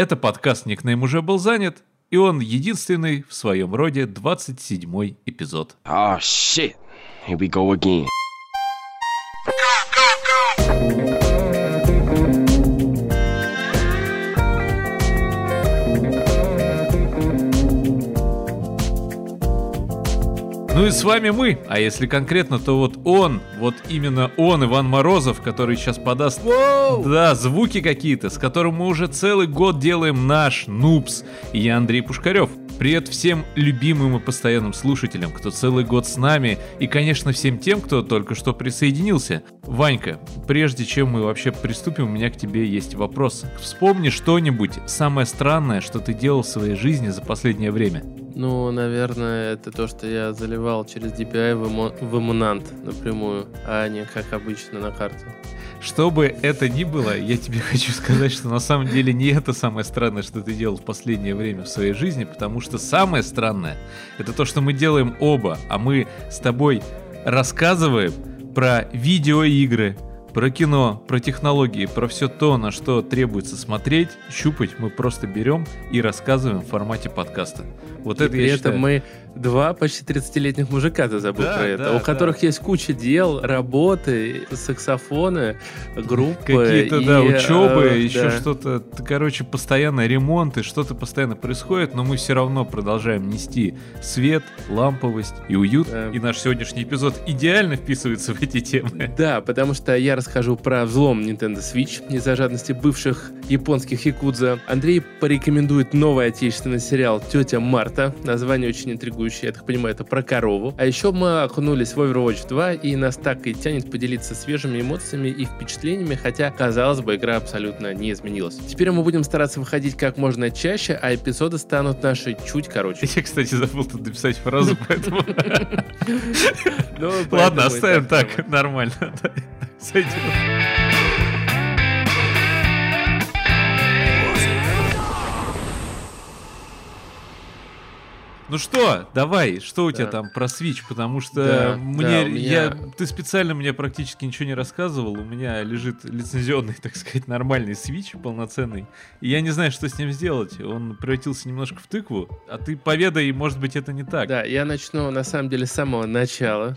Это подкаст «Никнейм уже был занят», и он единственный в своем роде 27-й эпизод. Oh shit. Here we go again. Ну и с вами мы, а если конкретно, то вот он, вот именно он, Иван Морозов, который сейчас подаст, да, звуки какие-то, с которым мы уже целый год делаем наш Нупс, и я Андрей Пушкарев. Привет всем любимым и постоянным слушателям, кто целый год с нами, и, конечно, всем тем, кто только что присоединился. Ванька, прежде чем мы вообще приступим, у меня к тебе есть вопрос. Вспомни что-нибудь самое странное, что ты делал в своей жизни за последнее время. Ну, наверное, это то, что я заливал через DPI в, эмунант напрямую, а не как обычно на карту. Что бы это ни было, я тебе хочу сказать, что на самом деле не это самое странное, что ты делал в последнее время в своей жизни, потому что самое странное это то, что мы делаем оба, а мы с тобой рассказываем про видеоигры, про кино, про технологии, про все то, на что требуется смотреть, щупать, мы просто берем и рассказываем в формате подкаста. Вот И это при я этом считаю- мы два почти 30-летних мужика, ты забыл Да, про это, да, у да. которых есть куча дел, работы, саксофоны, группы. Какие-то, да, учебы, э, еще да. что-то, короче, постоянно ремонты, что-то постоянно происходит, но мы все равно продолжаем нести свет, ламповость и уют. Да. И наш сегодняшний эпизод идеально вписывается в эти темы. Да, потому что я расскажу про взлом Nintendo Switch из-за жадности бывших японских якудза. Андрей порекомендует новый отечественный сериал «Тетя Марта». Название очень интригующее, я так понимаю, это про корову. А еще мы окунулись в Overwatch 2, и нас так и тянет поделиться свежими эмоциями и впечатлениями, хотя, казалось бы, игра абсолютно не изменилась. Теперь мы будем стараться выходить как можно чаще, а эпизоды станут наши чуть короче. Я, кстати, забыл тут написать фразу, поэтому... Ну, Ладно, поэтому и оставим так, нормально. Сойдет. Ну что, давай, что у тебя Да. там про Switch, потому что Да, мне, да, меня- я, ты специально мне практически ничего не рассказывал, у меня лежит лицензионный, так сказать, нормальный Switch полноценный, и я не знаю, что с ним сделать, он превратился немножко в тыкву, а ты поведай, может быть, это не так. Да, я начну на самом деле с самого начала,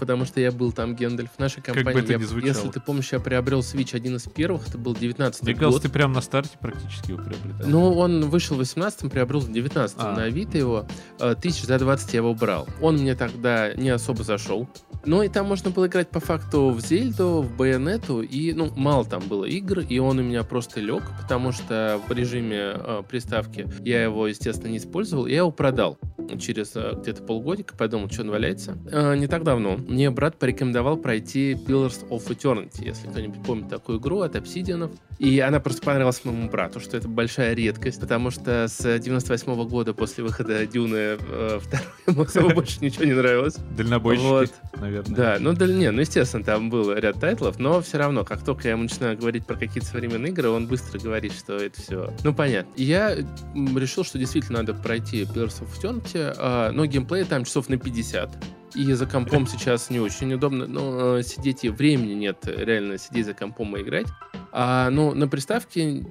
потому что я был там Гендальф в нашей бы компании. это я- ни звучало. если ты помнишь, я приобрел Switch один из первых, это был 19 Мне кажется, ты прям на старте практически его приобретал. Ну, он вышел в 18-м, приобрел в 19-м А. на Авито его. Э, Тысяч за 20 я его брал. Он мне тогда не особо зашел. Ну, и там можно было играть по факту в Зельду, в Байонету, и, ну, мало там было игр, и он у меня просто лег, потому что в режиме э, приставки я его, естественно, не использовал, я его продал через э, где-то полгодика, подумал, что он валяется. Э, не так давно мне брат порекомендовал пройти Pillars of Eternity, если кто-нибудь помнит такую игру от Obsidian. И она просто понравилась моему брату, что это большая редкость, потому что с 98 года после выхода Дюны второй ему особо больше ничего не нравилось. Дальнобойщики, Вот. наверное. Да, ну да, не, ну естественно, там был ряд тайтлов, но все равно, как только я ему начинаю говорить про какие-то современные игры, он быстро говорит, что это все. Ну понятно. Я решил, что действительно надо пройти Pillars of Eternity, а, но геймплей там часов на 50. И за компом сейчас не очень удобно, но э, сидеть и времени нет реально сидеть за компом и играть. А, ну, на приставке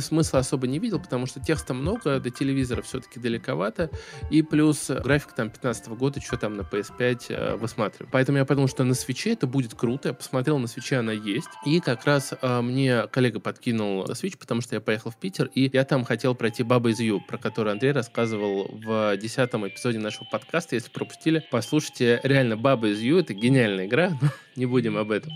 смысла особо не видел, потому что текста много, до телевизора все-таки далековато, и плюс э, график там 15 года, что там на PS5 э, высматриваю. Поэтому я подумал, что на свече это будет круто. Я посмотрел, на свече она есть. И как раз э, мне коллега подкинул Switch, потому что я поехал в Питер, и я там хотел пройти Баба из Ю, про которую Андрей рассказывал в десятом эпизоде нашего подкаста. Если пропустили, послушайте. Реально, Баба из Ю — это гениальная игра, не будем об этом.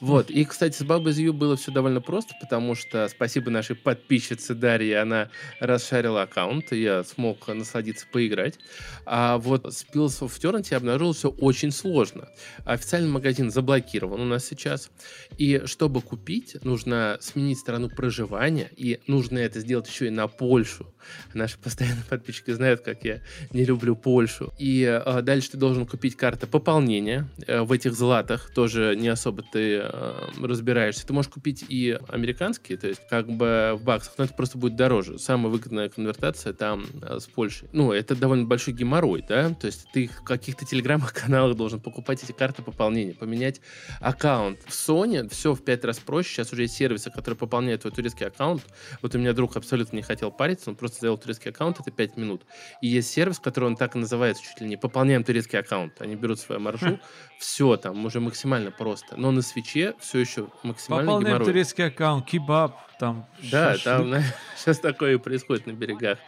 Вот. И, кстати, с Бабой из Ю было все довольно просто, потому что спасибо нашей подписчице Дарье, она расшарила аккаунт, и я смог насладиться поиграть. А вот с Pills of Eternity я обнаружил все очень сложно. Официальный магазин заблокирован у нас сейчас. И чтобы купить, нужно сменить страну проживания, и нужно это сделать еще и на Польшу. Наши постоянные подписчики знают, как я не люблю Польшу. И э, дальше ты должен купить карты пополнения э, в этих златах, тоже не особо ты э, разбираешься. Ты можешь купить и американские, то есть как бы в баксах, но это просто будет дороже. Самая выгодная конвертация там э, с Польшей. Ну, это довольно большой геморрой, да, то есть ты в каких-то телеграммах-каналах должен покупать эти карты пополнения, поменять аккаунт. В Sony все в пять раз проще, сейчас уже есть сервисы, которые пополняют твой турецкий аккаунт. Вот у меня друг абсолютно не хотел париться, он просто сделал турецкий аккаунт, это 5 минут. И есть сервис, который он так и называется, чуть ли не «Пополняем турецкий аккаунт». Они берут свою маржу, все там уже максимально просто. Но на свече все еще максимально Пополняем геморрой. турецкий аккаунт, кебаб, там Да, шашлык. там сейчас такое происходит на берегах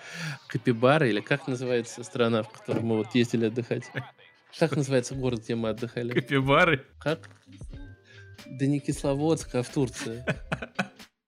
Капибара, или как называется страна, в которую мы вот ездили отдыхать? Как называется город, где мы отдыхали? Капибары. Как? Да не Кисловодск, а в Турции.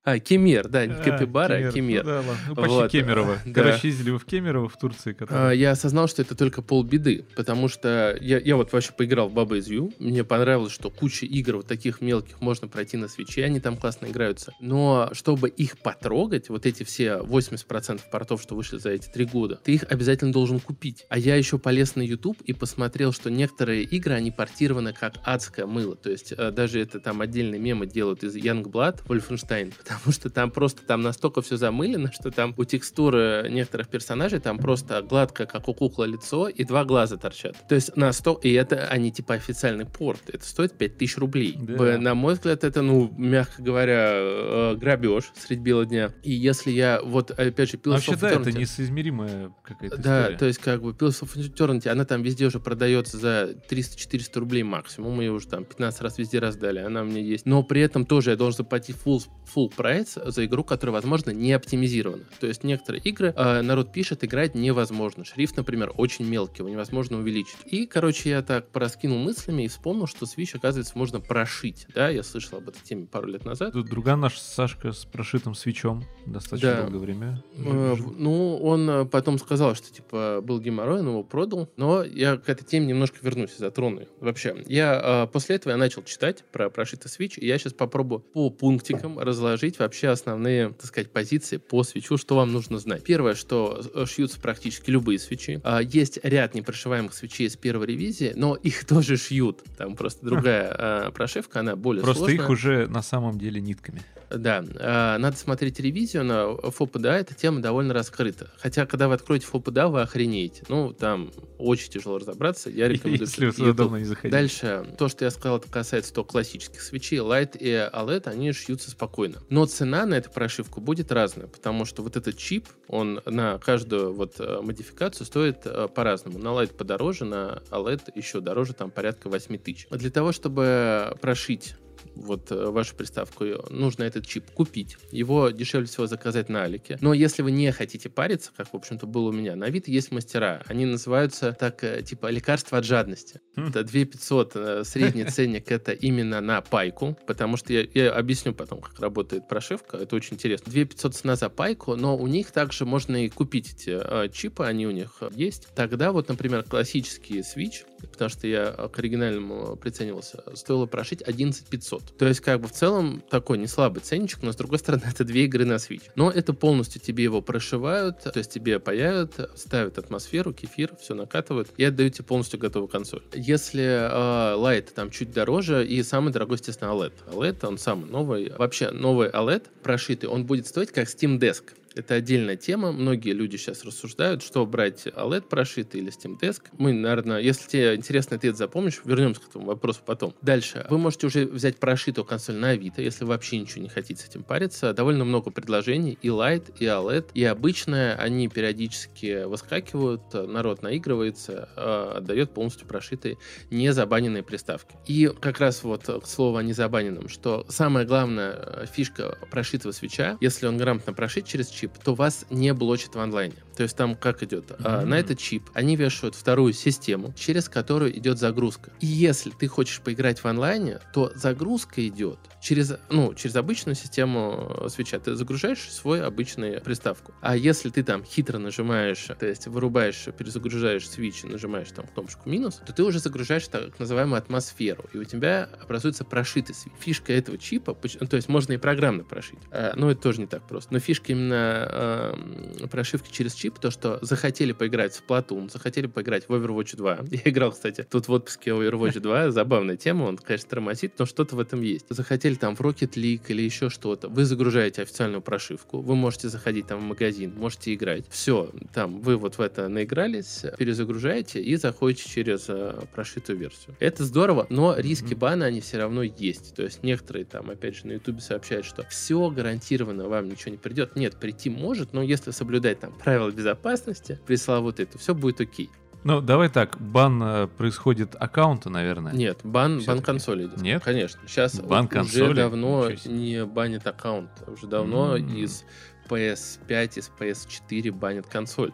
А, Кемер, да, не А, Капибара, а Кемер. Ну, да, ладно. Ну, почти Вот, Кемерово. да. Короче, ездили вы в Кемерово в Турции. А, который- Я осознал, что это только полбеды, потому что я, я вот вообще поиграл в Баба из Ю, мне понравилось, что куча игр вот таких мелких можно пройти на свече, они там классно играются, но чтобы их потрогать, вот эти все 80% портов, что вышли за эти три года, ты их обязательно должен купить. А я еще полез на YouTube и посмотрел, что некоторые игры, они портированы как адское мыло, то есть э, даже это там отдельные мемы делают из Youngblood, Wolfenstein, потому что там просто там настолько все замылено, что там у текстуры некоторых персонажей там просто гладкое, как у куклы лицо, и два глаза торчат. То есть на 100, и это они типа официальный порт, это стоит 5000 рублей. Да. На мой взгляд, это, ну, мягко говоря, э, грабеж средь бела дня. И если я, вот, опять же, Pillars Вообще, да, это несоизмеримая какая-то да, история. то есть как бы Pillars of Eternity, она там везде уже продается за 300-400 рублей максимум. Мы ее уже там 15 раз везде раздали, она меня есть. Но при этом тоже я должен заплатить full, full прайс за игру, которая, возможно, не оптимизирована. То есть некоторые игры э, народ пишет, играть невозможно. Шрифт, например, очень мелкий, его невозможно увеличить. И, короче, я так пораскинул мыслями и вспомнил, что Switch, оказывается, можно прошить. Да, я слышал об этой теме пару лет назад. Тут друган наш Сашка с прошитым свечом достаточно Да. долгое время. Э, Ну, он э, потом сказал, что, типа, был геморрой, он его продал. Но я к этой теме немножко вернусь и затрону. Вообще, я э, после этого я начал читать про прошитый свич, и я сейчас попробую по пунктикам разложить вообще основные, так сказать, позиции по свечу, что вам нужно знать. Первое, что э, шьются практически любые свечи. А, Есть ряд непрошиваемых свечей с первой ревизии, но их тоже шьют. Там просто другая э, прошивка, она более Просто сложная. их уже на самом деле нитками. Да, а, надо смотреть ревизию на ФОПДА, эта тема довольно раскрыта. Хотя, когда вы откроете ФОПДА, вы охренеете. Ну, там очень тяжело разобраться, я рекомендую. Если вы давно не заходили. Дальше, то, что я сказал, это касается то классических свечей. Light и OLED, они шьются спокойно. Но цена на эту прошивку будет разная, потому что вот этот чип, он на каждую вот э, модификацию стоит э, по-разному. На Light подороже, на OLED еще дороже, там порядка 8 тысяч. Для того, чтобы прошить вот э, вашу приставку, э, нужно этот чип купить. Его дешевле всего заказать на Алике. Но если вы не хотите париться, как, в общем-то, было у меня, на вид есть мастера. Они называются так, э, типа, лекарства от жадности. Хм. Это 2500 э, средний ценник это именно на пайку, потому что я, я объясню потом, как работает прошивка, это очень интересно. 2500 цена за пайку, но у них также можно и купить эти э, чипы, они у них есть. Тогда вот, например, классический Switch, потому что я к оригинальному приценивался, стоило прошить 11500. То есть, как бы в целом такой не слабый ценничек, но с другой стороны, это две игры на Switch. Но это полностью тебе его прошивают, то есть тебе паяют, ставят атмосферу, кефир, все накатывают и отдают тебе полностью готовую консоль. Если э, Lite там чуть дороже, и самый дорогой, естественно, OLED. OLED, он самый новый. Вообще, новый OLED прошитый, он будет стоить как Steam Desk. Это отдельная тема. Многие люди сейчас рассуждают, что брать OLED прошитый или Steam Desk. Мы, наверное, если тебе интересно, ты это запомнишь, вернемся к этому вопросу потом. Дальше. Вы можете уже взять прошитую консоль на Авито, если вообще ничего не хотите с этим париться. Довольно много предложений. И Light, и OLED, и обычная. Они периодически выскакивают, народ наигрывается, э, отдает полностью прошитые, не забаненные приставки. И как раз вот к слову о незабаненном, что самая главная э, фишка прошитого свеча, если он грамотно прошит через чип, то вас не блочит в онлайне. То есть там как идет? А, Мгм. на этот чип они вешают вторую систему, через которую идет загрузка. И если ты хочешь поиграть в онлайне, то загрузка идет через, ну, через обычную систему э, свеча. Ты загружаешь свой обычную приставку. А если ты там хитро нажимаешь, то есть вырубаешь, перезагружаешь свич и нажимаешь там кнопочку минус, то ты уже загружаешь так называемую атмосферу. И у тебя образуется прошитый свич. Фишка этого чипа, ну, то есть можно и программно прошить, а, но это тоже не так просто. Но фишка именно э, прошивки через чип, то, что захотели поиграть в Splatoon, захотели поиграть в Overwatch 2. Я играл, кстати, тут в отпуске Overwatch 2, забавная тема, он, конечно, тормозит, но что-то в этом есть. Захотели там в Rocket League или еще что-то, вы загружаете официальную прошивку, вы можете заходить там в магазин, можете играть. Все, там вы вот в это наигрались, перезагружаете и заходите через э, прошитую версию. Это здорово, но риски бана, они все равно есть. То есть некоторые там, опять же, на ютубе сообщают, что все гарантированно, вам ничего не придет. Нет, прийти может, но если соблюдать там правила безопасности, пресловутые, то все будет окей. Ну, давай так, бан э, происходит аккаунта, наверное. Нет, бан, бан консоли идет. Нет? Конечно. Сейчас Бан уже консоли? давно не банят аккаунт. Уже давно М. из PS5, из PS4 банят консоль.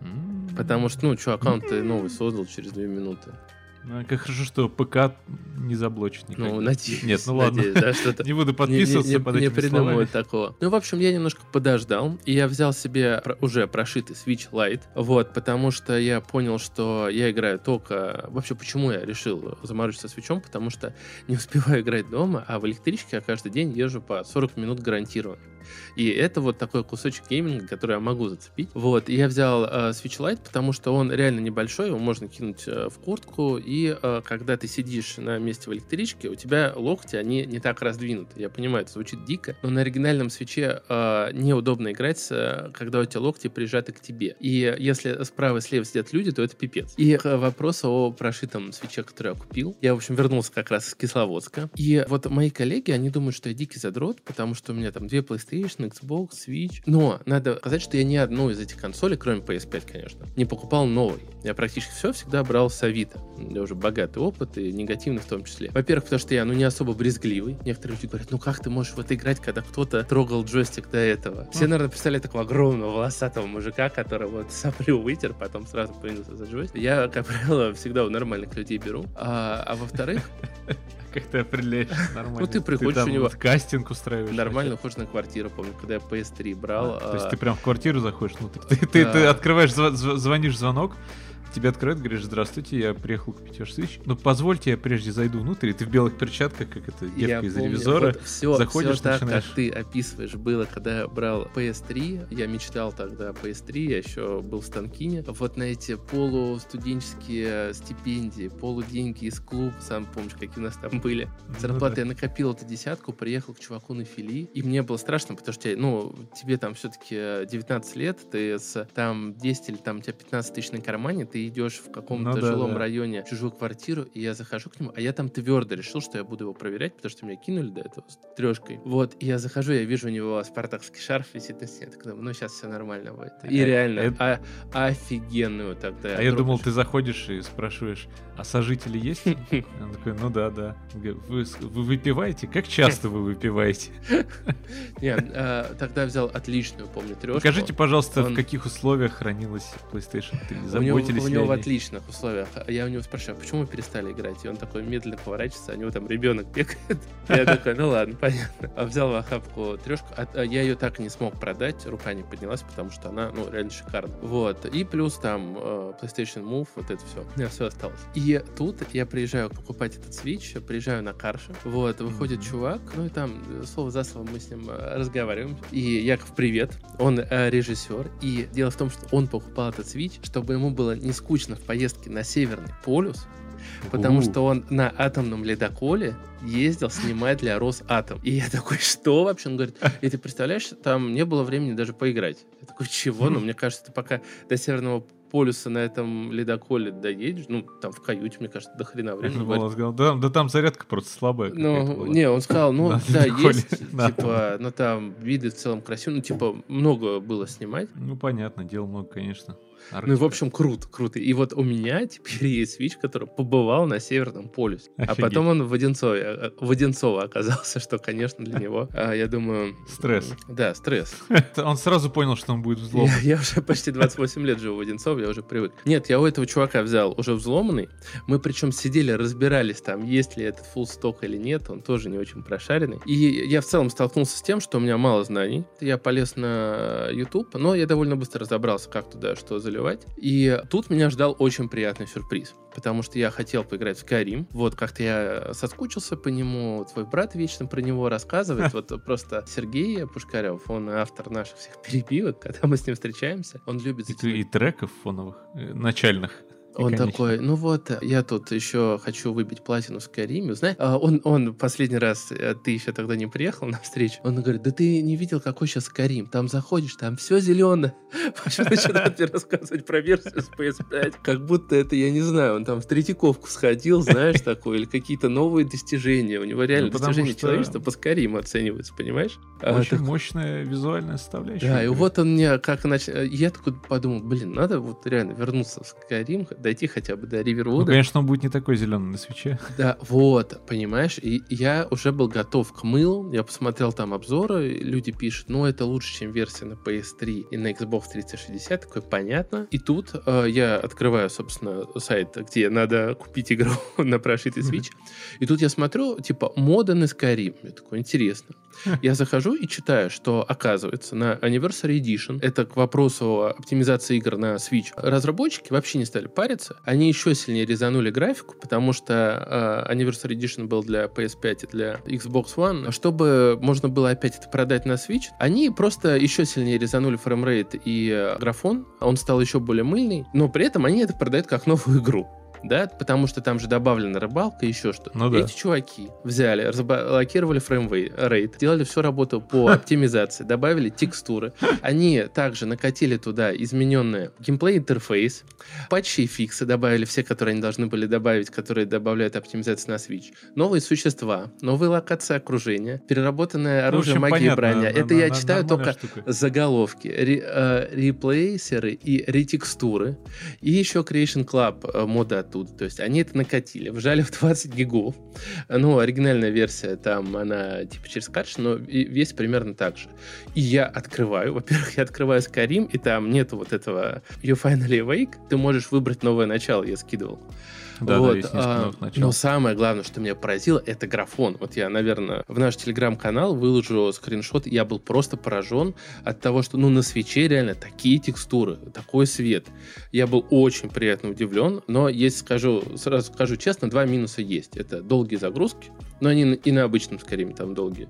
М. Потому что, ну, что, аккаунт ты новый создал через две минуты. Ну, как хорошо, что ПК не заблочит никак. Ну, надеюсь. Нет, ну ладно. надеюсь, да, что-то Не буду не- не- подписываться не, под не этими придумывают словами. такого. Ну, в общем, я немножко подождал, и я взял себе уже прошитый Switch Lite, вот, потому что я понял, что я играю только... Вообще, почему я решил заморочиться свечом? Потому что не успеваю играть дома, а в электричке я каждый день езжу по 40 минут гарантированно. И это вот такой кусочек гейминга, который я могу зацепить. Вот, и я взял э, Switch Lite, потому что он реально небольшой, его можно кинуть э, в куртку, и э, когда ты сидишь на месте в электричке, у тебя локти, они не так раздвинуты. Я понимаю, это звучит дико, но на оригинальном свече э, неудобно играть, э, когда у тебя локти прижаты к тебе. И если справа и слева сидят люди, то это пипец. И к вопросу о прошитом свече, который я купил, я, в общем, вернулся как раз из Кисловодска. И вот мои коллеги, они думают, что я дикий задрот, потому что у меня там две PlayStation, Xbox, Switch. Но надо сказать, что я ни одну из этих консолей, кроме PS5, конечно, не покупал новый. Я практически все всегда брал с Авито. Уже богатый опыт, и негативный в том числе. Во-первых, потому что я, ну, не особо брезгливый. Некоторые люди говорят, ну, как ты можешь в это играть, когда кто-то трогал джойстик до этого? Все, наверное, представляют такого огромного волосатого мужика, который вот соплю вытер, потом сразу принялся за джойстик. Я, как правило, всегда у нормальных людей беру. А, а во-вторых, Как ты определяешь нормально? Ну, ты приходишь у него- вот кастинг устраиваешь. нормально уходишь на квартиру. Помню, когда я PS3 брал. А, То есть а, ты прям в квартиру заходишь, ну ты, открываешь, зв- зв- звонишь звонок, тебе открывают, говоришь, здравствуйте, я приехал купить ваш свич. Ну, позвольте, я прежде зайду внутрь, и ты в белых перчатках, как это девка Я из помню, ревизора. вот все, заходишь, так, начинаешь. как ты описываешь, было, когда я брал PS3. Я мечтал тогда о PS3, я еще был в Станкине. Вот на эти полустуденческие стипендии, полуденьги из клуба, сам помнишь, какие у нас там были. Ну Зарплаты да. я накопил эту десятку, приехал к чуваку на фили, и мне было страшно, потому что, ну, тебе там все-таки 19 лет, ты с там 10 или там у тебя 15 тысяч на кармане, ты идешь в каком-то Ну жилом да. районе в чужую квартиру, и я захожу к нему, а я там твердо решил, что я буду его проверять, потому что меня кинули до этого с трешкой. Вот, и я захожу, я вижу у него спартакский шарф висит на стене, я такой, думаю, ну сейчас все нормально будет. И Э, реально, это- а, офигенную тогда. А я думал, трубочку. ты заходишь и спрашиваешь, а сожители есть? Он такой, ну да, да. Вы, вы выпиваете? Как часто вы выпиваете? Не, а, тогда взял отличную, помню, трешку. Покажите, пожалуйста, в каких условиях хранилась PlayStation 3. У него, Заботились у него в отличных условиях. А Я у него спрашиваю, а почему вы перестали играть? И он такой медленно поворачивается, а у него там ребенок бегает. Я такой, ну ладно, понятно. А взял в охапку трешку. А- Я ее так не смог продать, рука не поднялась, потому что она, ну, реально шикарна. Вот. И плюс там э, PlayStation Move, вот это все. У меня все осталось. И тут я приезжаю покупать этот Switch, приезжаю на Карше. Вот, выходит чувак, ну и там э, слово за слово мы с ним э, разговариваем. И Яков, привет. Он режиссер. И дело в том, что он покупал этот Switch, чтобы ему было не скучно в поездке на Северный полюс, потому У. что он на атомном ледоколе ездил снимать для Росатом. И я такой, что вообще? Он говорит, и ты представляешь, там не было времени даже поиграть. Я такой, чего? Ну, мне кажется, ты пока до Северного полюса на этом ледоколе доедешь, ну, там в каюте, мне кажется, до хрена времени. было, сказал, да, да там зарядка просто слабая. Ну, была». не, он сказал, ну, На да, ледоколе. есть, Да. типа, ну, там виды в целом красивые, ну, типа, много было снимать. Ну, понятно, дел много, конечно. Ну, и, в Арктика. общем, круто, круто. И вот у меня теперь есть Switch, который побывал на Северном полюсе. А Офигеть. потом он в Одинцове, э, в Одинцово оказался, что, конечно, для него, а, я думаю... Стресс. Да, стресс. Он сразу понял, что он будет взлом. Я, уже почти 28 лет живу в Одинцово, я уже привык. Нет, я у этого чувака взял уже взломанный. Мы причем сидели, разбирались там, есть ли этот full сток или нет. Он тоже не очень прошаренный. И я в целом столкнулся с тем, что у меня мало знаний. Я полез на YouTube, но я довольно быстро разобрался, как туда что заливать. И тут меня ждал очень приятный сюрприз потому что я хотел поиграть в Skyrim. Вот как-то я соскучился по нему, твой брат вечно про него рассказывает. Вот просто Сергей Пушкарев, он автор наших всех перебивок, когда мы с ним встречаемся, он любит... И, и треков фоновых, э, начальных. Он конечно. такой, ну вот, я тут еще хочу выбить платину в Скайриме. Знаешь, а он, он последний раз, э, ты еще тогда не приехал на встречу, он говорит, да ты не видел, какой сейчас Скайрим. Там заходишь, там все зеленое. Паша начинает мне рассказывать про версию с PS5. Как будто это, я не знаю, он там в Третьяковку сходил, знаешь, такой, или какие-то новые достижения. У него реально ну, достижения что... человечества по Скайриму оцениваются, понимаешь? А, Очень а, мощная визуальная составляющая. Да, и вот он мне как нач... Я такой подумал, блин, надо вот реально вернуться в Скайрим, дойти хотя бы до Ривервуда. Ну, конечно, он будет не такой зеленый на свече. Да, вот, понимаешь, и я уже был готов к мылу, я посмотрел там обзоры, люди пишут, ну, это лучше, чем версия на PS3 и на Xbox 360, такой, понятно. И тут э, я открываю, собственно, сайт, где надо купить игру на прошитый Switch, и тут я смотрю, типа, мода на Skyrim, я такой, интересно. Я захожу и читаю, что, оказывается, на Anniversary Edition, это к вопросу оптимизации игр на Switch, разработчики вообще не стали париться, они еще сильнее резанули графику, потому что э, Anniversary Edition был для PS5 и для Xbox One. Чтобы можно было опять это продать на Switch, они просто еще сильнее резанули фреймрейт и э, графон, он стал еще более мыльный, но при этом они это продают как новую игру да, потому что там же добавлена рыбалка, еще что. Ну, да. Эти чуваки взяли, разблокировали фреймрейт, делали всю работу по оптимизации, добавили текстуры. Они также накатили туда измененный геймплей интерфейс, патчи и фиксы добавили все, которые они должны были добавить, которые добавляют оптимизацию на Switch. Новые существа, новые локации окружения, переработанное ну, оружие, ну, магия и броня. Это на, я на, читаю только штука. заголовки. Ре, э, реплейсеры и ретекстуры. И еще Creation Club э, мода оттуда. То есть они это накатили, вжали в 20 гигов. Ну, оригинальная версия там, она типа через картridж, но весь примерно так же. И я открываю, во-первых, я открываю Skyrim, и там нету вот этого You Finally Awake, ты можешь выбрать новое начало, я скидывал. Да, вот, да, а, но самое главное, что меня поразило, это графон. Вот я, наверное, в наш телеграм-канал выложу скриншот. Я был просто поражен от того, что ну на свече реально такие текстуры, такой свет. Я был очень приятно удивлен, но если скажу, сразу скажу честно, два минуса есть. Это долгие загрузки, но они и на обычном Скайриме там долгие.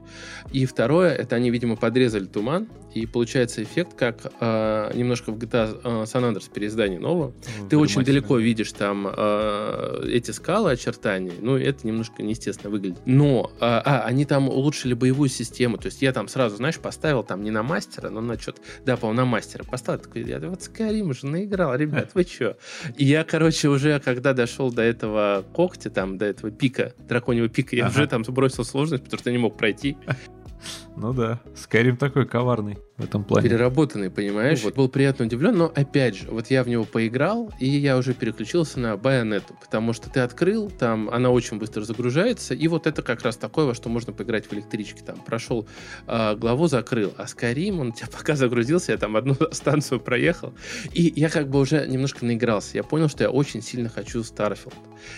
И второе, это они, видимо, подрезали туман, и получается эффект, как э, немножко в GTA э, San Andreas переиздание нового. Ну, Ты очень далеко видишь там э, эти скалы, очертания, ну, это немножко неестественно выглядит. Но, э, а, они там улучшили боевую систему, то есть я там сразу, знаешь, поставил там не на мастера, но на что-то, да, по на мастера поставил, такой, я вот Skyrim уже наиграл, ребят, вы что? И я, короче, уже, когда дошел до этого когтя, там, до этого пика, драконьего пика, я уже там сбросил сложность, потому что не мог пройти. Ну да, Skyrim такой коварный в этом плане. Переработанный, понимаешь? Вот. Был приятно удивлен, но опять же, вот я в него поиграл, и я уже переключился на байонету, потому что ты открыл, там она очень быстро загружается, и вот это как раз такое, во что можно поиграть в электричке. Там прошел э, главу, закрыл, а Skyrim, он у тебя пока загрузился, я там одну станцию проехал, и я как бы уже немножко наигрался. Я понял, что я очень сильно хочу Starfield.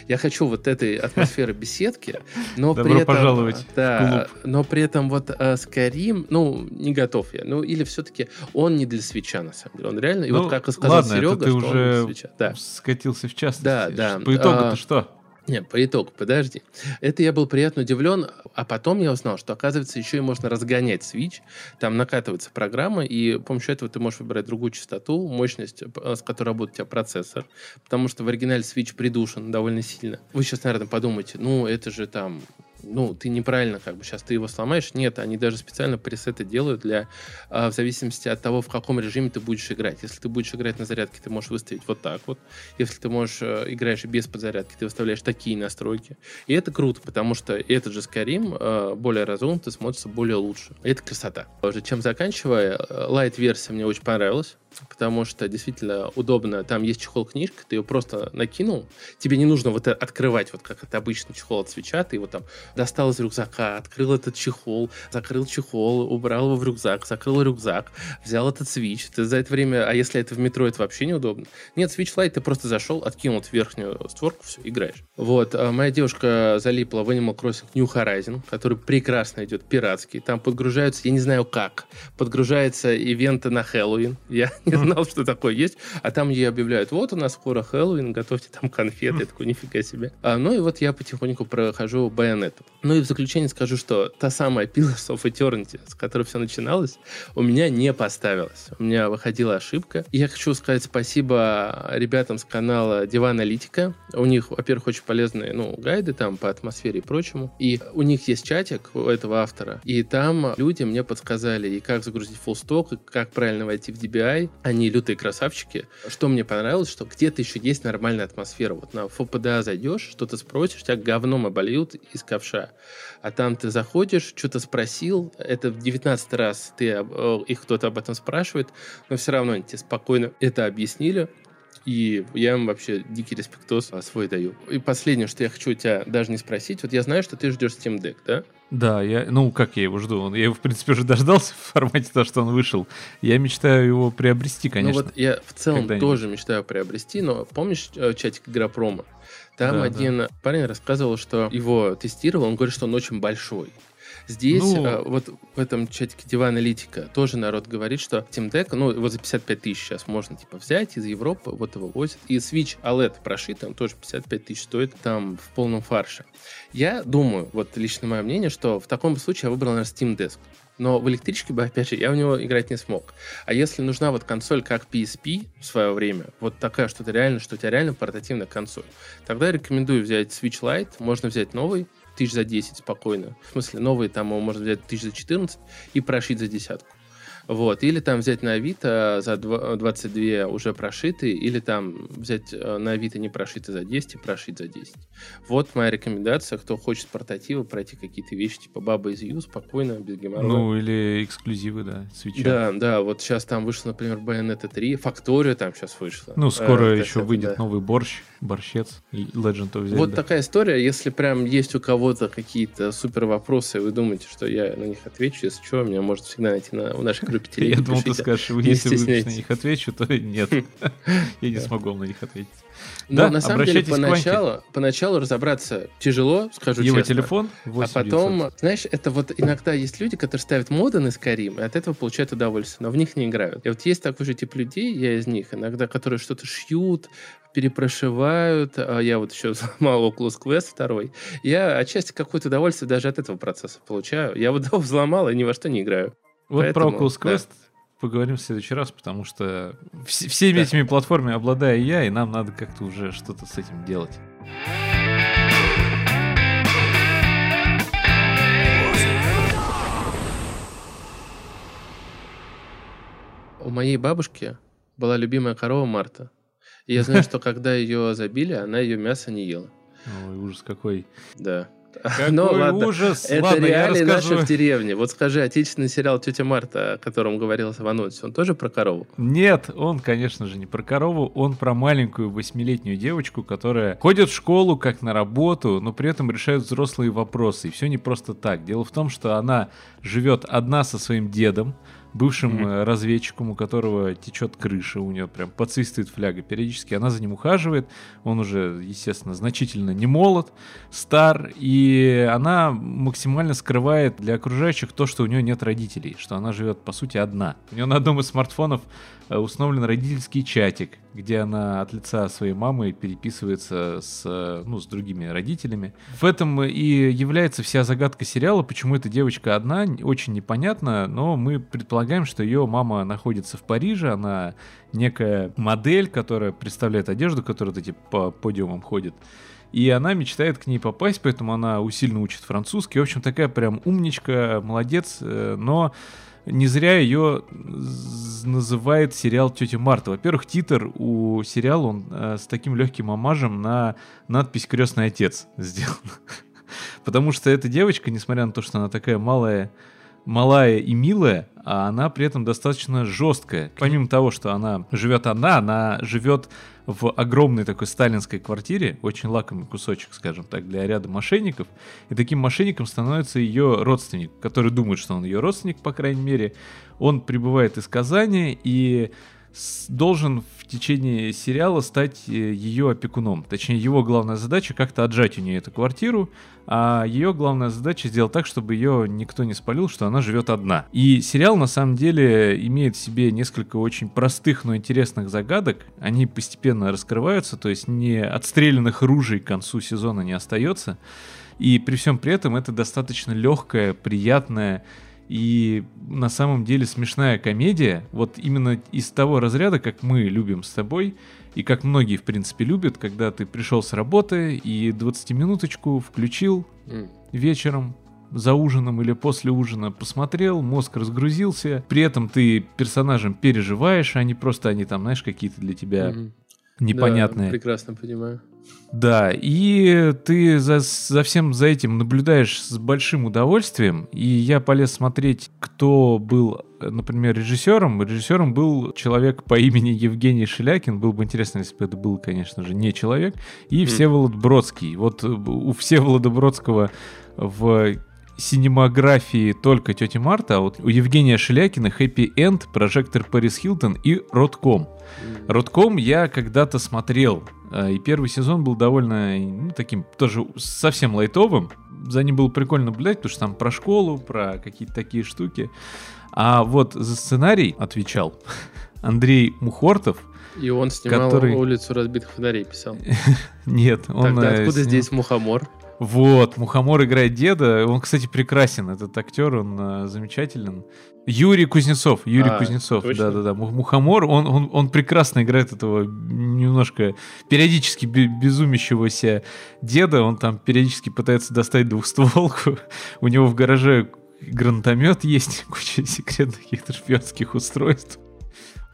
Я хочу вот этой атмосферы беседки, но при этом... пожаловать Да, но при этом вот э, Skyrim, ну, не готов я. Ну, или все-таки он не для свеча, на самом деле. Он реально, и вот ну, как и сказал ладно, Серега, ты что уже он для свеча. Да. скатился в частности. Да, да. По итогу-то а, что? Нет, по итогу, подожди. Это я был приятно удивлен, а потом я узнал, что, оказывается, еще и можно разгонять Switch, там накатывается программа, и с помощью этого ты можешь выбирать другую частоту, мощность, с которой работает у тебя процессор, потому что в оригинале Switch придушен довольно сильно. Вы сейчас, наверное, подумаете, ну, это же там ну, ты неправильно как бы сейчас ты его сломаешь. Нет, они даже специально пресеты делают для, э, в зависимости от того, в каком режиме ты будешь играть. Если ты будешь играть на зарядке, ты можешь выставить вот так вот. Если ты можешь э, играешь без подзарядки, ты выставляешь такие настройки. И это круто, потому что этот же Skyrim э, более разумный, смотрится более лучше. Это красота. Уже чем заканчивая, лайт-версия мне очень понравилась потому что действительно удобно. Там есть чехол-книжка, ты ее просто накинул. Тебе не нужно вот открывать, вот как это обычно чехол от свеча. Ты его там достал из рюкзака, открыл этот чехол, закрыл чехол, убрал его в рюкзак, закрыл рюкзак, взял этот свич. Ты за это время, а если это в метро, это вообще неудобно. Нет, Switch Lite ты просто зашел, откинул верхнюю створку, все, играешь. Вот, а моя девушка залипла в Animal Crossing New Horizon, который прекрасно идет, пиратский. Там подгружаются, я не знаю как, подгружается ивенты на Хэллоуин. Я не знал, что такое есть. А там ей объявляют, вот у нас скоро Хэллоуин, готовьте там конфеты. Я такой, нифига себе. А, ну и вот я потихоньку прохожу Байонету. Ну и в заключение скажу, что та самая Pillars of Eternity, с которой все начиналось, у меня не поставилась. У меня выходила ошибка. И я хочу сказать спасибо ребятам с канала Дива Аналитика. У них, во-первых, очень полезные ну, гайды там по атмосфере и прочему. И у них есть чатик у этого автора. И там люди мне подсказали, и как загрузить фуллсток, и как правильно войти в DBI. Они лютые красавчики. Что мне понравилось, что где-то еще есть нормальная атмосфера. Вот на ФПДА зайдешь, что-то спросишь, тебя говном обольют из ковша. А там ты заходишь, что-то спросил, это в 19 раз ты, их кто-то об этом спрашивает, но все равно они тебе спокойно это объяснили. И я им вообще дикий респектос свой даю. И последнее, что я хочу у тебя даже не спросить. Вот я знаю, что ты ждешь Steam Deck, да? Да, я, ну как я его жду? Я его, в принципе, уже дождался в формате того, что он вышел. Я мечтаю его приобрести, конечно. Ну вот я в целом тоже мечтаю приобрести, но помнишь э, чатик Игропрома? Там да, один да. парень рассказывал, что его тестировал, он говорит, что он очень большой. Здесь, ну... э, вот в этом чатике Дива Аналитика тоже народ говорит, что Steam Deck, ну, его за 55 тысяч сейчас можно, типа, взять из Европы, вот его возят. И Switch OLED прошит, он тоже 55 тысяч стоит, там, в полном фарше. Я думаю, вот лично мое мнение, что в таком случае я выбрал, наверное, Steam Desk. Но в электричке бы, опять же, я в него играть не смог. А если нужна вот консоль как PSP в свое время, вот такая что-то реально, что у тебя реально портативная консоль, тогда рекомендую взять Switch Lite, можно взять новый, тысяч за 10 спокойно. В смысле, новый там его можно взять тысяч за 14 и прошить за десятку. Вот. Или там взять на Авито за 22 уже прошитые, или там взять э, на Авито не прошитые за 10 и прошить за 10. Вот моя рекомендация, кто хочет портативы, пройти какие-то вещи типа Баба из Ю спокойно, без геморроя. Ну, или эксклюзивы, да, свеча. Да, да, вот сейчас там вышла, например, Bayonetta 3, Фактория там сейчас вышла. Ну, скоро э, еще выйдет да. новый борщ, борщец, Legend of Zelda. Вот такая история, если прям есть у кого-то какие-то супер вопросы, вы думаете, что я на них отвечу, если что, меня может всегда найти на, в нашей группе Телеграм. Я думал, ты скажешь, если вы на них отвечу, то нет. Я не смогу на них ответить. Но на самом деле поначалу, поначалу разобраться тяжело, скажу Его телефон А потом, знаешь, это вот иногда есть люди, которые ставят моды на Skyrim, и от этого получают удовольствие, но в них не играют. И вот есть такой же тип людей, я из них, иногда, которые что-то шьют, перепрошивают, а я вот еще взломал Oculus Quest второй. Я отчасти какое-то удовольствие даже от этого процесса получаю. Я вот его взломал и ни во что не играю. Вот Поэтому, про Oculus Quest да. поговорим в следующий раз, потому что вс- всеми да. этими платформами обладаю я, и нам надо как-то уже что-то с этим делать. У моей бабушки была любимая корова Марта. И я знаю, что когда ее забили, она ее мясо не ела. Ой, ужас какой. Да. Какой ну, ладно. ужас. Это ладно, реалии наши в деревне. Вот скажи, отечественный сериал «Тетя Марта», о котором говорилось в анонсе, он тоже про корову? Нет, он, конечно же, не про корову. Он про маленькую восьмилетнюю девочку, которая ходит в школу как на работу, но при этом решает взрослые вопросы. И все не просто так. Дело в том, что она живет одна со своим дедом, бывшим mm-hmm. разведчиком, у которого течет крыша, у нее прям подсвистывает фляга периодически. Она за ним ухаживает, он уже, естественно, значительно не молод, стар, и она максимально скрывает для окружающих то, что у нее нет родителей, что она живет, по сути, одна. У нее на одном из смартфонов установлен родительский чатик, где она от лица своей мамы переписывается с, э, ну, с другими родителями. В этом и является вся загадка сериала, почему эта девочка одна, очень непонятно, но мы предполагаем, что ее мама находится в Париже, она некая модель, которая представляет одежду, которая эти по подиумам ходит. И она мечтает к ней попасть, поэтому она усиленно учит французский. В общем, такая прям умничка, молодец, э, но не зря ее называет сериал Тетя Марта. Во-первых, титр у сериала он э, с таким легким омажем на надпись Крестный отец сделан. Потому что эта девочка, несмотря на то, что она такая малая, малая и милая, а она при этом достаточно жесткая. Помимо того, что она живет одна, она живет в огромной такой сталинской квартире, очень лакомый кусочек, скажем так, для ряда мошенников, и таким мошенником становится ее родственник, который думает, что он ее родственник, по крайней мере. Он прибывает из Казани и должен в течение сериала стать э, ее опекуном. Точнее, его главная задача как-то отжать у нее эту квартиру, а ее главная задача сделать так, чтобы ее никто не спалил, что она живет одна. И сериал на самом деле имеет в себе несколько очень простых, но интересных загадок. Они постепенно раскрываются, то есть не отстрелянных ружей к концу сезона не остается. И при всем при этом это достаточно легкая, приятная и на самом деле смешная комедия, вот именно из того разряда, как мы любим с тобой, и как многие, в принципе, любят, когда ты пришел с работы и 20-минуточку включил М. вечером, за ужином или после ужина посмотрел, мозг разгрузился, при этом ты персонажам переживаешь, а не просто они там, знаешь, какие-то для тебя Мгм. непонятные. Да, прекрасно понимаю. Да, и ты за, за всем за этим наблюдаешь с большим удовольствием. И я полез смотреть, кто был, например, режиссером. Режиссером был человек по имени Евгений Шелякин. Было бы интересно, если бы это был, конечно же, не человек. И. Всеволод Бродский. Вот э, у Всеволода Бродского в синемаграфии только тети Марта, а вот у Евгения Шелякина Хэппи Энд, Прожектор Пэрис Хилтон и Ротком. М. Ротком я когда-то смотрел, э, и первый сезон был довольно, ну, таким тоже совсем лайтовым. За ним было прикольно наблюдать, потому что там про школу, про какие-то такие штуки. А вот за сценарий отвечал Андрей Мухортов. И он снимал который- улицу разбитых фонарей, писал. Нет, он... Тогда э, откуда снял- здесь мухомор? Вот, Мухомор играет деда. Он, кстати, прекрасен, этот актер, он э, замечателен. Юрий Кузнецов, Юрий А, Кузнецов, да-да-да. Му- Мухомор, он, он, он прекрасно играет этого немножко периодически бе- безумящегося деда. Он там периодически пытается достать двухстволку. У него в гараже гранатомет есть, куча секретных каких-то шпионских устройств.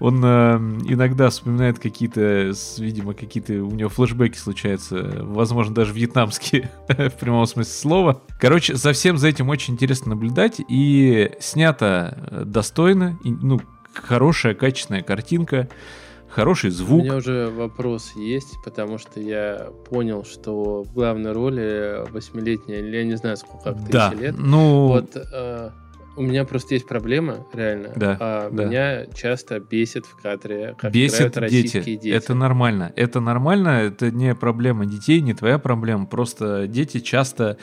Он э, иногда вспоминает какие-то, видимо, какие-то у него флешбеки случаются, возможно, даже вьетнамские, в прямом смысле слова. Короче, за всем за этим очень интересно наблюдать, и снято э, достойно, и, ну, хорошая, качественная картинка, хороший У звук. меня уже вопрос есть, потому что я понял, что в главной роли восьмилетняя, я не знаю, сколько актрисе Да, лет. ну, Вот э, у меня просто есть проблема, реально. Да, А да. Меня часто бесит в кадре, как бесит играют дети. российские дети. Это нормально. Это нормально, это не проблема детей, не твоя проблема. Просто дети часто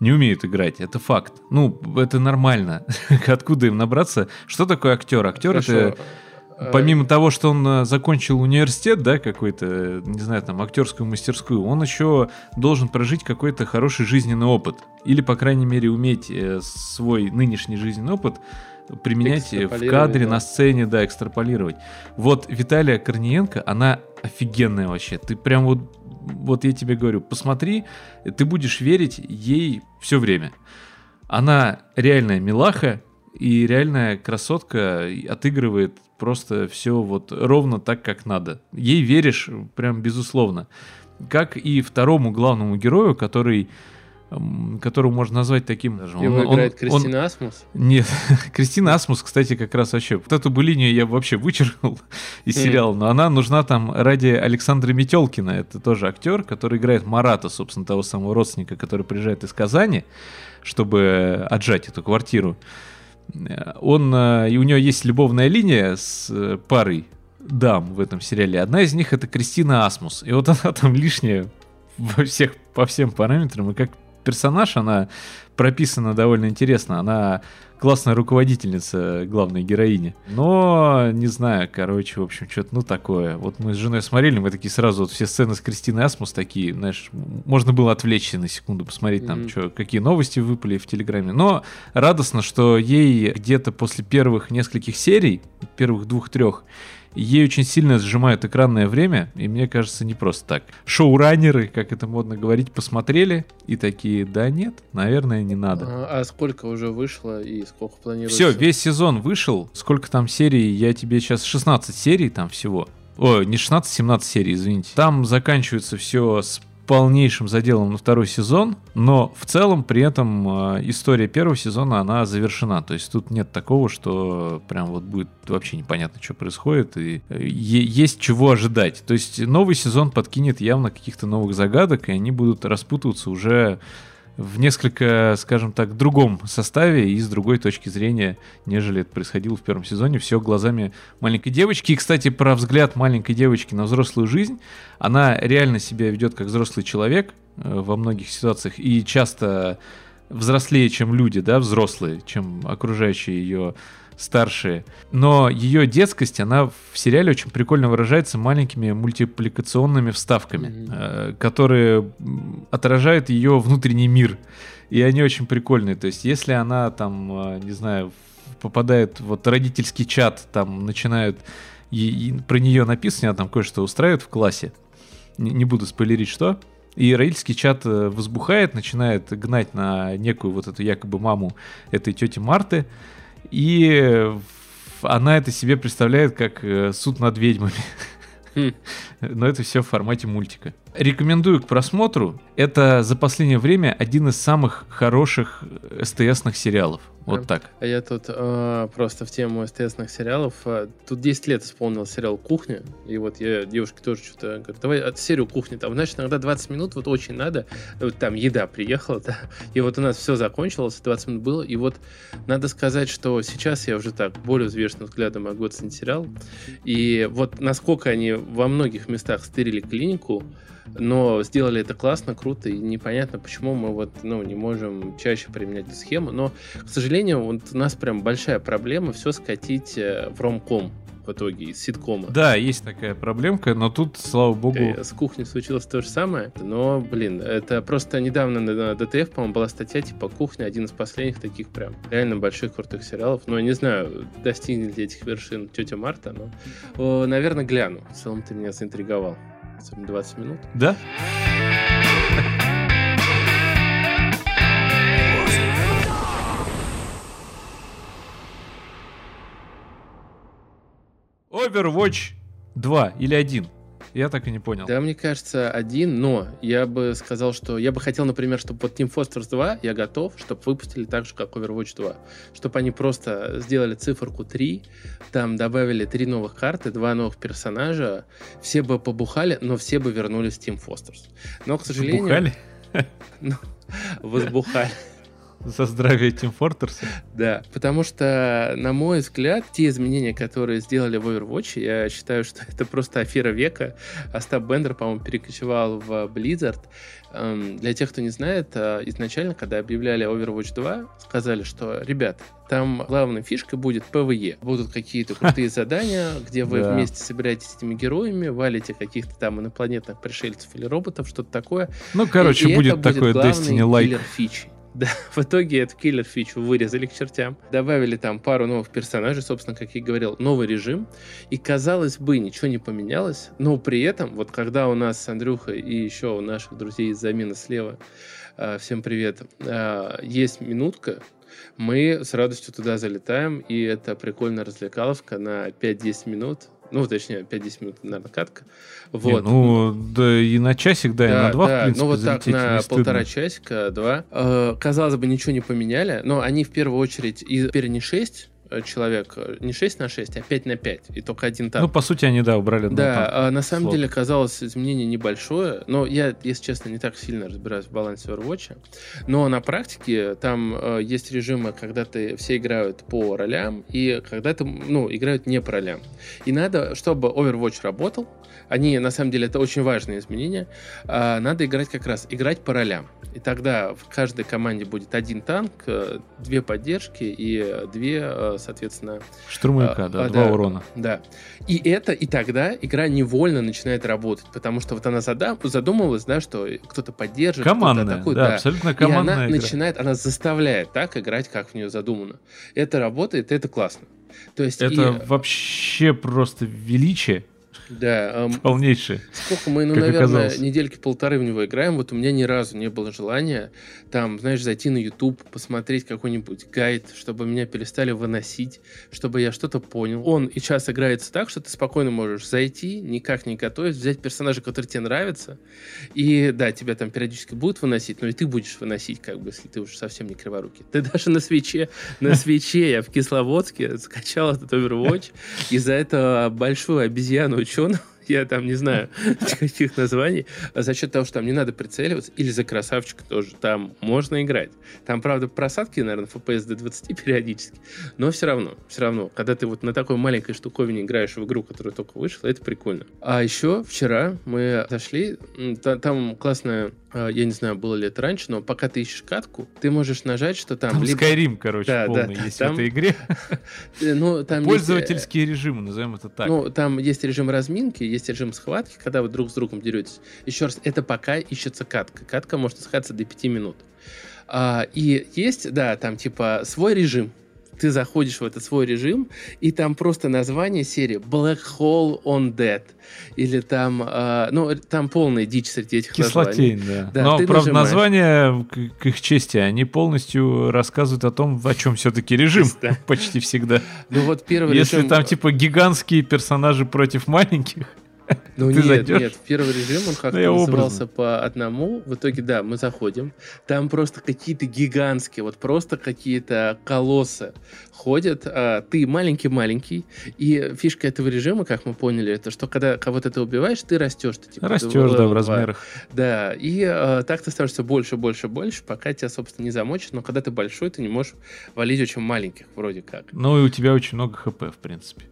не умеют играть. Это факт. Ну, это нормально. Откуда им набраться? Что такое актер? Актер это Хорошо. Э, Помимо того, что он э, закончил университет, да, какой-то, э, не знаю, там, актерскую мастерскую, он еще должен прожить какой-то хороший жизненный опыт. Или, по крайней мере, уметь э, свой нынешний жизненный опыт применять э, в кадре, да. на сцене, да, экстраполировать. Вот Виталия Корниенко, она офигенная вообще. Ты прям вот, вот я тебе говорю, посмотри, ты будешь верить ей все время. Она реальная милаха и реальная красотка отыгрывает просто все вот ровно так, как надо. Ей веришь прям безусловно. Как и второму главному герою, который которого можно назвать таким... даже Его он- он- играет он- Кристина Асмус. нет, Кристина Асмус, кстати, как раз вообще. Вот эту бы линию я вообще вычеркнул из Мгм. сериала, но она нужна там ради Александра Метелкина. Это тоже актер, который играет Марата, собственно, того самого родственника, который приезжает из Казани, чтобы отжать эту квартиру. Э, Он, э, и у него есть любовная линия с э, парой дам в этом сериале. Одна из них это Кристина Асмус. И вот она там лишняя во всех, по всем параметрам. И как персонаж она прописана довольно интересно. Она классная руководительница главной героини. Но, не знаю, короче, в общем, что-то, ну, такое. Вот мы с женой смотрели, мы такие сразу, вот все сцены с Кристиной Асмус такие, знаешь, можно было отвлечься на секунду, посмотреть там, Мгм. что, какие новости выпали в Телеграме. Но радостно, что ей где-то после первых нескольких серий, первых двух-трех, ей очень сильно сжимают экранное время, и мне кажется, не просто так. Шоураннеры, как это модно говорить, посмотрели и такие, да нет, наверное, не надо. А, а сколько уже вышло и сколько планируется? Все, весь сезон вышел. Сколько там серий? Я тебе сейчас 16 серий там всего. Ой, не 16, 17 серий, извините. Там заканчивается все с полнейшим заделом на второй сезон, но в целом при этом э, история первого сезона, она завершена. То есть тут нет такого, что прям вот будет вообще непонятно, что происходит, и есть чего ожидать. То есть новый сезон подкинет явно каких-то новых загадок, и они будут распутываться уже в несколько, скажем так, другом составе и с другой точки зрения, нежели это происходило в первом сезоне. Все глазами маленькой девочки. И, кстати, про взгляд маленькой девочки на взрослую жизнь. Она реально себя ведет как взрослый человек э, во многих ситуациях и часто взрослее, чем люди, да, взрослые, чем окружающие ее старшие. Но ее детскость, она в сериале очень прикольно выражается маленькими мультипликационными вставками, mm-hmm. которые отражают ее внутренний мир. И они очень прикольные. То есть, если она там, э, не знаю, попадает вот родительский чат, там начинают и, и про нее написано, она там кое-что устраивает в классе. Не, не буду спойлерить, что. И родительский чат э, возбухает, начинает гнать на некую вот эту якобы маму этой тети Марты. И она это себе представляет как э, суд над ведьмами. Но это все в формате мультика. Рекомендую к просмотру. Это за последнее время один из самых хороших СТСных сериалов. Вот так. А я тут э, просто в тему СТСных сериалов. Э, тут 10 лет исполнил сериал «Кухня». И вот я девушке тоже что-то говорю, давай от серию «Кухни». Там, значит, иногда 20 минут вот очень надо. Вот там еда приехала, да. И вот у нас все закончилось, 20 минут было. И вот надо сказать, что сейчас я уже так более взвешенным взглядом могу оценить сериал. И вот насколько они во многих местах стырили клинику, но сделали это классно, круто, и непонятно, почему мы вот, ну, не можем чаще применять эту схему. Но, к сожалению, вот у нас прям большая проблема все скатить э, в ромком в итоге из ситкома. Да, есть такая проблемка, но тут, слава богу... Э, с кухней случилось то же самое, но, блин, это просто недавно на ДТФ, по-моему, была статья типа «Кухня», один из последних таких прям реально больших крутых сериалов, но не знаю, достигнет ли этих вершин тетя Марта, но, наверное, гляну. В целом ты меня заинтриговал. 20 минут. Да? Overwatch 2 или 1? Я так и не понял. Да, мне кажется, один, но я бы сказал, что я бы хотел, например, чтобы вот Team Fortress 2 я готов, чтобы выпустили так же, как Overwatch 2. Чтобы они просто сделали циферку 3, там добавили три новых карты, два новых персонажа, все бы побухали, но все бы вернулись в Team Fortress. Но, к сожалению... Бухали? Ну, возбухали. За здравие Team Fortress? Да, потому что, на мой взгляд, те изменения, которые сделали в Overwatch, я считаю, что это просто афера века. Остап Бендер, по-моему, перекочевал в Blizzard. Эм, для тех, кто не знает, э, изначально, когда объявляли Overwatch 2, сказали, что, ребят, там главной фишкой будет PvE. Будут какие-то крутые задания, где вы вместе собираетесь с этими героями, валите каких-то там инопланетных пришельцев или роботов, что-то такое. Ну, короче, будет такой Destiny-like. фичи. Да, в итоге эту киллер-фичу вырезали к чертям. Добавили там пару новых персонажей, собственно, как я говорил, новый режим. И, казалось бы, ничего не поменялось. Но при этом, вот когда у нас с Андрюхой и еще у наших друзей из замена слева, а, всем привет, а, есть минутка, мы с радостью туда залетаем, и это прикольная развлекаловка на 5-10 минут. Ну, точнее, 5-10 минут, наверное, катка. Вот. Не, ну, да и на часик, да, да и на два, да, в принципе, Ну, вот так на полтора часика, два. Э, казалось бы, ничего не поменяли, но они в первую очередь, и теперь не 6 Э, человек э, не 6 на 6, а 5 на 5, и только один танк. Ну, по сути, они, да, убрали Да, а на самом слот. деле казалось изменение небольшое, но я, если честно, не так сильно разбираюсь в балансе Overwatch, но на практике там э, есть режимы, когда ты все играют по ролям, и когда ты, ну, играют не по ролям. И надо, чтобы Overwatch работал, они, на самом деле, это очень важные изменения, э, надо играть как раз, играть по ролям. И тогда в каждой команде будет один танк, э, две поддержки и две, э, соответственно... Штурмовика, да, два да, урона. Да. И это, и тогда игра невольно начинает работать, потому что вот она задам, задумывалась, да, что кто-то поддержит, командная, кто атакует, да, да, абсолютно командная И она игра. начинает, она заставляет так играть, как в нее задумано. Это работает, это классно. То есть это и... вообще просто величие. Да. Эм, Полнейшие. Сколько мы, ну, наверное, оказалось. недельки полторы в него играем, вот у меня ни разу не было желания там, знаешь, зайти на YouTube, посмотреть какой-нибудь гайд, чтобы меня перестали выносить, чтобы я что-то понял. Он и час играется так, что ты спокойно можешь зайти, никак не готовить, взять персонажа, который тебе нравится, и да, тебя там периодически будут выносить, но и ты будешь выносить, как бы, если ты уже совсем не криворукий. Ты даже на свече, на свече я в Кисловодске скачал этот Overwatch, и за это большую обезьяну ученого я там не знаю каких названий, а за счет того, что там не надо прицеливаться, или за красавчика тоже, там можно играть. Там, правда, просадки, наверное, FPS до 20 периодически, но все равно, все равно, когда ты вот на такой маленькой штуковине играешь в игру, которая только вышла, это прикольно. А еще вчера мы зашли, там классная я не знаю, было ли это раньше, но пока ты ищешь катку, ты можешь нажать, что там... Там либо... Skyrim, короче, да, полный да, есть там... в этой игре. Э, ну, там Пользовательские есть... режимы, назовем это так. Ну, там есть режим разминки, есть режим схватки, когда вы друг с другом деретесь. Еще раз, это пока ищется катка. Катка может искаться до 5 минут. А, и есть, да, там типа свой режим, ты заходишь в этот свой режим, и там просто название серии Black Hole on Dead. Или там, э, ну, там полная дичь среди этих Кислотень, названий. да. да Но, правда, нажимаешь. название, к, к их чести, они полностью рассказывают о том, о чем все-таки режим. Почти всегда. Ну вот первый Если там, типа, гигантские персонажи против маленьких, ну Ты нет, зайдешь? нет, первый режим он как-то ну, назывался по одному. В итоге, да, мы заходим. Там просто какие-то гигантские, вот просто какие-то колоссы ходят. А ты маленький-маленький. И фишка этого режима, как мы поняли, это что когда кого-то ты убиваешь, ты растешь. Ты, типа, растешь, да, в размерах. Да, и а, так ты становишься больше, больше, больше, пока тебя, собственно, не замочит. Но когда ты большой, ты не можешь валить очень маленьких, вроде как. Ну и у тебя очень много хп, в принципе.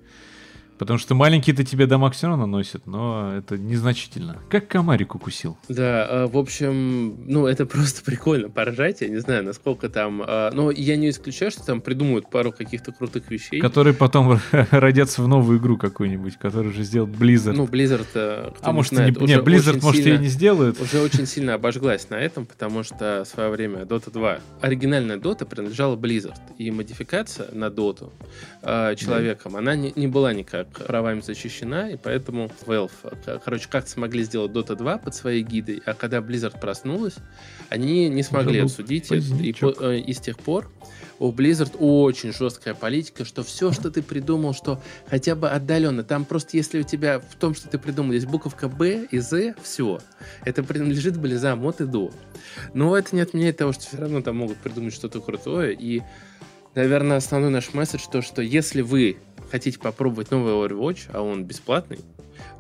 Потому что маленькие-то тебе дамаг все равно наносят, но это незначительно. Как комарик укусил. Да, а, в общем, ну, это просто прикольно поржать. Я не знаю, насколько там... А, но я не исключаю, что там придумают пару каких-то крутых вещей. Которые потом родятся в новую игру какую-нибудь, которую уже сделал Blizzard. Ну, Blizzard... Э, а может, знает, не, не, Blizzard, может, сильно, и не сделают. Уже очень сильно обожглась на этом, потому что в свое время Dota 2, оригинальная Dota принадлежала Blizzard. И модификация на Dota э, человеком, да. она не, не была никак правами защищена, и поэтому Valve, короче, как смогли сделать Dota 2 под своей гидой, а когда Blizzard проснулась, они не смогли отсудить это, и, э, и с тех пор у Blizzard очень жесткая политика, что все, что ты придумал, что хотя бы отдаленно, там просто если у тебя в том, что ты придумал, есть буковка Б и З, все. Это принадлежит Blizzard от и до. Но это не отменяет того, что все равно там могут придумать что-то крутое. И, наверное, основной наш месседж то, что если вы хотите попробовать новый Overwatch, а он бесплатный,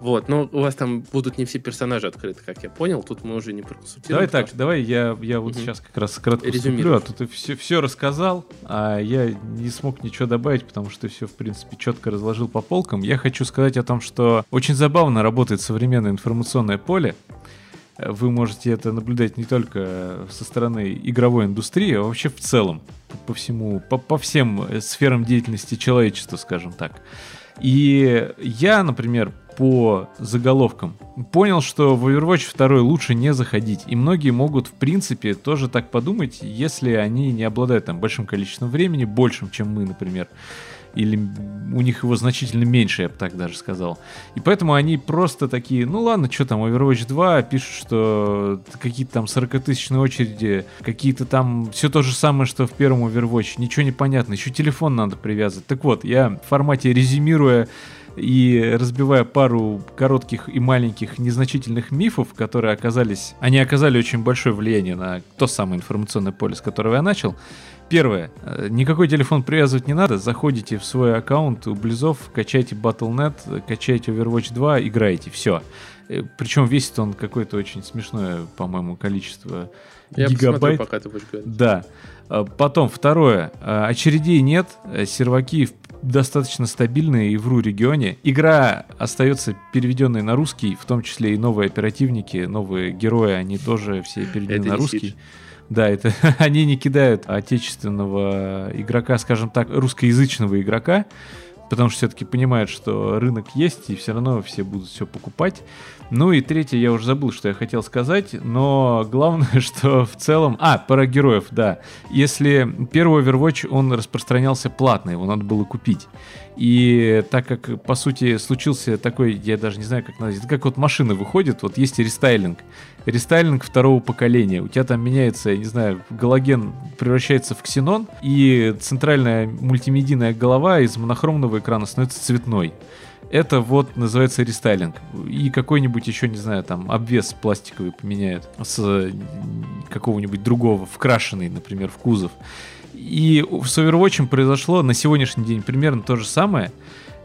вот, но у вас там будут не все персонажи открыты, как я понял. Тут мы уже не проконсультируем. Давай так, давай я, я вот угу. сейчас как раз кратко вступлю, а то ты все, все рассказал, а я не смог ничего добавить, потому что ты все, в принципе, четко разложил по полкам. Я хочу сказать о том, что очень забавно работает современное информационное поле. Вы можете это наблюдать не только со стороны игровой индустрии, а вообще в целом, по всему, по, по всем сферам деятельности человечества, скажем так. И я, например, по заголовкам понял, что в Overwatch 2 лучше не заходить. И многие могут, в принципе, тоже так подумать, если они не обладают там большим количеством времени, большим, чем мы, например или у них его значительно меньше, я бы так даже сказал. И поэтому они просто такие, ну ладно, что там, Overwatch 2 пишут, что какие-то там 40-тысячные очереди, какие-то там все то же самое, что в первом Overwatch, ничего не понятно, еще телефон надо привязывать. Так вот, я в формате резюмируя и разбивая пару коротких и маленьких незначительных мифов, которые оказались, они оказали очень большое влияние на то самое информационное поле, с которого я начал, Первое. Э, никакой телефон привязывать не надо. Заходите в свой аккаунт у Близов, качайте Battle.net, качайте Overwatch 2, играете. Все. Э, Причем весит он какое-то очень смешное, по-моему, количество Я гигабайт. пока ты будешь говорить. Да. Э, потом, второе. Очередей нет. Серваки достаточно стабильные и в РУ регионе. Игра остается переведенной на русский, в том числе и новые оперативники, новые герои, они тоже все переведены Это на русский. Сич. Да, это они не кидают отечественного игрока, скажем так, русскоязычного игрока, потому что все-таки понимают, что рынок есть, и все равно все будут все покупать. Ну и третье, я уже забыл, что я хотел сказать, но главное, что в целом... А, про героев, да. Если первый Overwatch, он распространялся платно, его надо было купить. И так как, по сути, случился такой, я даже не знаю, как назвать, это как вот машина выходит, вот есть рестайлинг. Рестайлинг второго поколения. У тебя там меняется, я не знаю, галоген превращается в ксенон, и центральная мультимедийная голова из монохромного экрана становится цветной. Это вот называется рестайлинг. И какой-нибудь еще, не знаю, там обвес пластиковый поменяют с какого-нибудь другого, вкрашенный, например, в кузов. И с Overwatch произошло на сегодняшний день примерно то же самое.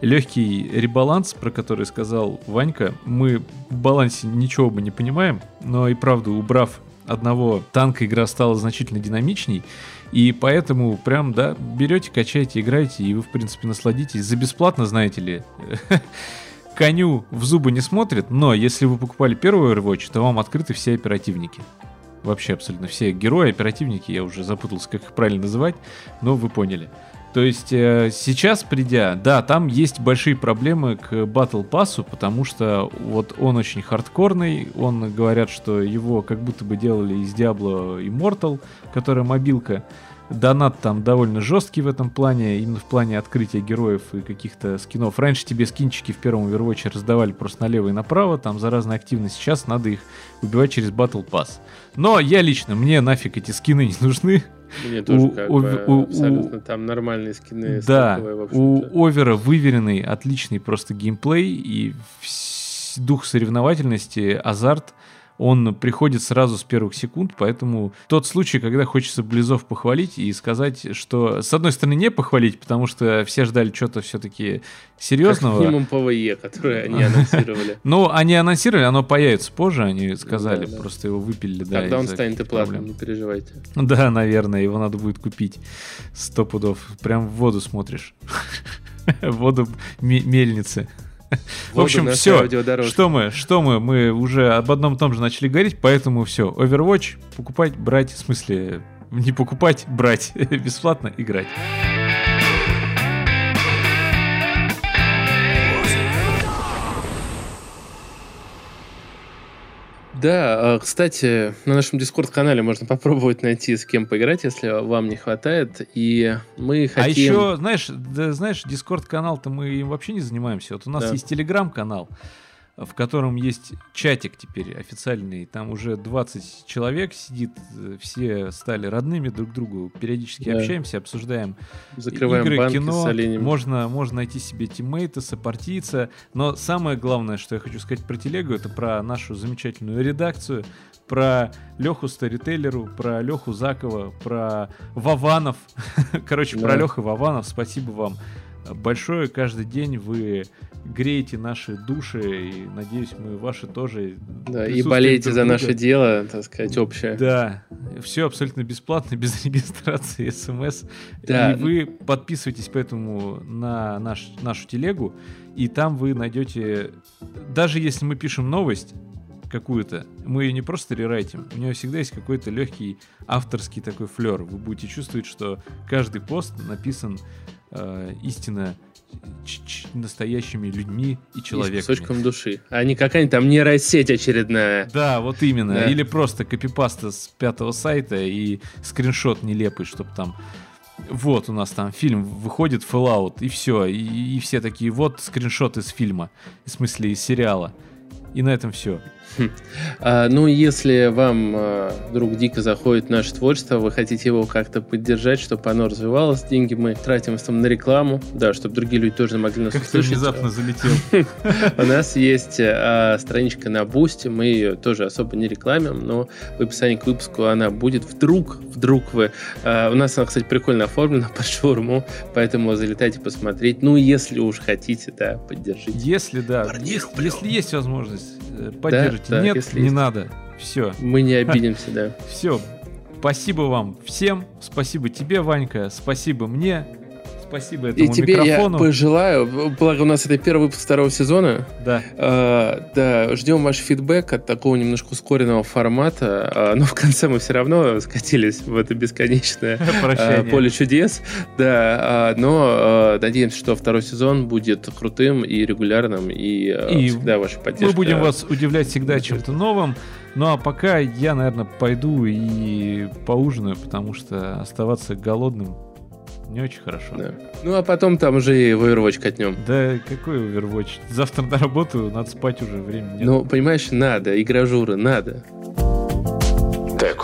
Легкий ребаланс, про который сказал Ванька. Мы в балансе ничего бы не понимаем, но и правда, убрав одного танка, игра стала значительно динамичней. И поэтому прям, да, берете, качаете, играете, и вы, в принципе, насладитесь. За бесплатно, знаете ли, коню в зубы не смотрит, но если вы покупали первый Overwatch, то вам открыты все оперативники. Вообще абсолютно все герои, оперативники, я уже запутался, как их правильно называть, но вы поняли. То есть э, сейчас придя, да, там есть большие проблемы к Battle Pass, потому что вот он очень хардкорный, он говорят, что его как будто бы делали из Diablo Immortal, которая мобилка. Донат там довольно жесткий в этом плане, именно в плане открытия героев и каких-то скинов. Раньше тебе скинчики в первом Overwatch раздавали просто налево и направо, там за разные активности. Сейчас надо их убивать через Battle Pass. Но я лично, мне нафиг эти скины не нужны. Мне тоже как у, бы у, абсолютно у, там нормальные скины. Да, у Овера выверенный, отличный просто геймплей и дух соревновательности, азарт он приходит сразу с первых секунд, поэтому тот случай, когда хочется Близов похвалить и сказать, что с одной стороны не похвалить, потому что все ждали что-то все-таки серьезного. Как минимум ПВЕ, которое они анонсировали. Ну, они анонсировали, оно появится позже, они сказали, просто его выпилили. Когда он станет и платным, не переживайте. Да, наверное, его надо будет купить сто пудов. Прям в воду смотришь. Воду мельницы. В общем, все. Что мы, что мы, мы уже об одном и том же начали говорить, поэтому все. Overwatch покупать, брать, в смысле, не покупать, брать, бесплатно играть. Да, а, кстати, на нашем Дискорд-канале можно попробовать найти, с кем поиграть, если вам не хватает. И мы а хотим... А еще, знаешь, да, знаешь, Дискорд-канал-то мы им вообще не занимаемся. Вот у нас да. есть Телеграм-канал в котором есть чатик теперь официальный, там уже 20 человек сидит, все стали родными друг другу, периодически да. общаемся, обсуждаем Закрываем игры, кино, можно, можно найти себе тиммейта, сопартийца, но самое главное, что я хочу сказать про телегу, это про нашу замечательную редакцию, про Леху Старителлеру, про Леху Закова, про Вованов, короче, да. про Леху Вованов, спасибо вам большое. Каждый день вы греете наши души, и надеюсь, мы ваши тоже. Да, и болеете за наше дело, так сказать, общее. Да, все абсолютно бесплатно, без регистрации, смс. Да. И вы подписывайтесь поэтому на наш, нашу телегу, и там вы найдете, даже если мы пишем новость, какую-то, мы ее не просто рерайтим, у нее всегда есть какой-то легкий авторский такой флер. Вы будете чувствовать, что каждый пост написан э, истинно настоящими людьми и с кусочком души. А не какая-нибудь там нейросеть очередная. Да, вот именно. Да. Или просто копипаста с пятого сайта и скриншот нелепый, чтобы там вот у нас там фильм выходит Fallout, и все. И, и все такие, вот скриншот из фильма. В смысле, из сериала. И на этом все. А, ну, если вам а, вдруг дико заходит наше творчество, вы хотите его как-то поддержать, чтобы оно развивалось, деньги мы тратим в основном на рекламу, да, чтобы другие люди тоже могли нас как услышать. внезапно залетел. У нас есть а, страничка на Бусте, мы ее тоже особо не рекламим, но в описании к выпуску она будет. Вдруг, вдруг вы... А, у нас она, кстати, прикольно оформлена под шаурму, поэтому залетайте посмотреть. Ну, если уж хотите, да, поддержите. Если, да, если есть возможность, э, поддержите да, нет, если не есть. надо. Все. Мы не обидимся, да. Все. Спасибо вам всем. Спасибо тебе, Ванька. Спасибо мне. Спасибо этому И тебе микрофону. я пожелаю, благо у нас это первый выпуск второго сезона. Да. А, да, ждем ваш фидбэк от такого немножко ускоренного формата, а, но в конце мы все равно скатились в это бесконечное а, поле чудес. Да, а, но а, надеемся, что второй сезон будет крутым и регулярным, и, и всегда ваша поддержка. Мы будем вас удивлять всегда чем-то новым. Ну а пока я, наверное, пойду и поужинаю, потому что оставаться голодным не очень хорошо. Да. Ну, а потом там уже и в Overwatch катнем. Да, какой Overwatch? Завтра на работу, надо спать уже, времени нет. Ну, понимаешь, надо, игражуры, надо. Так,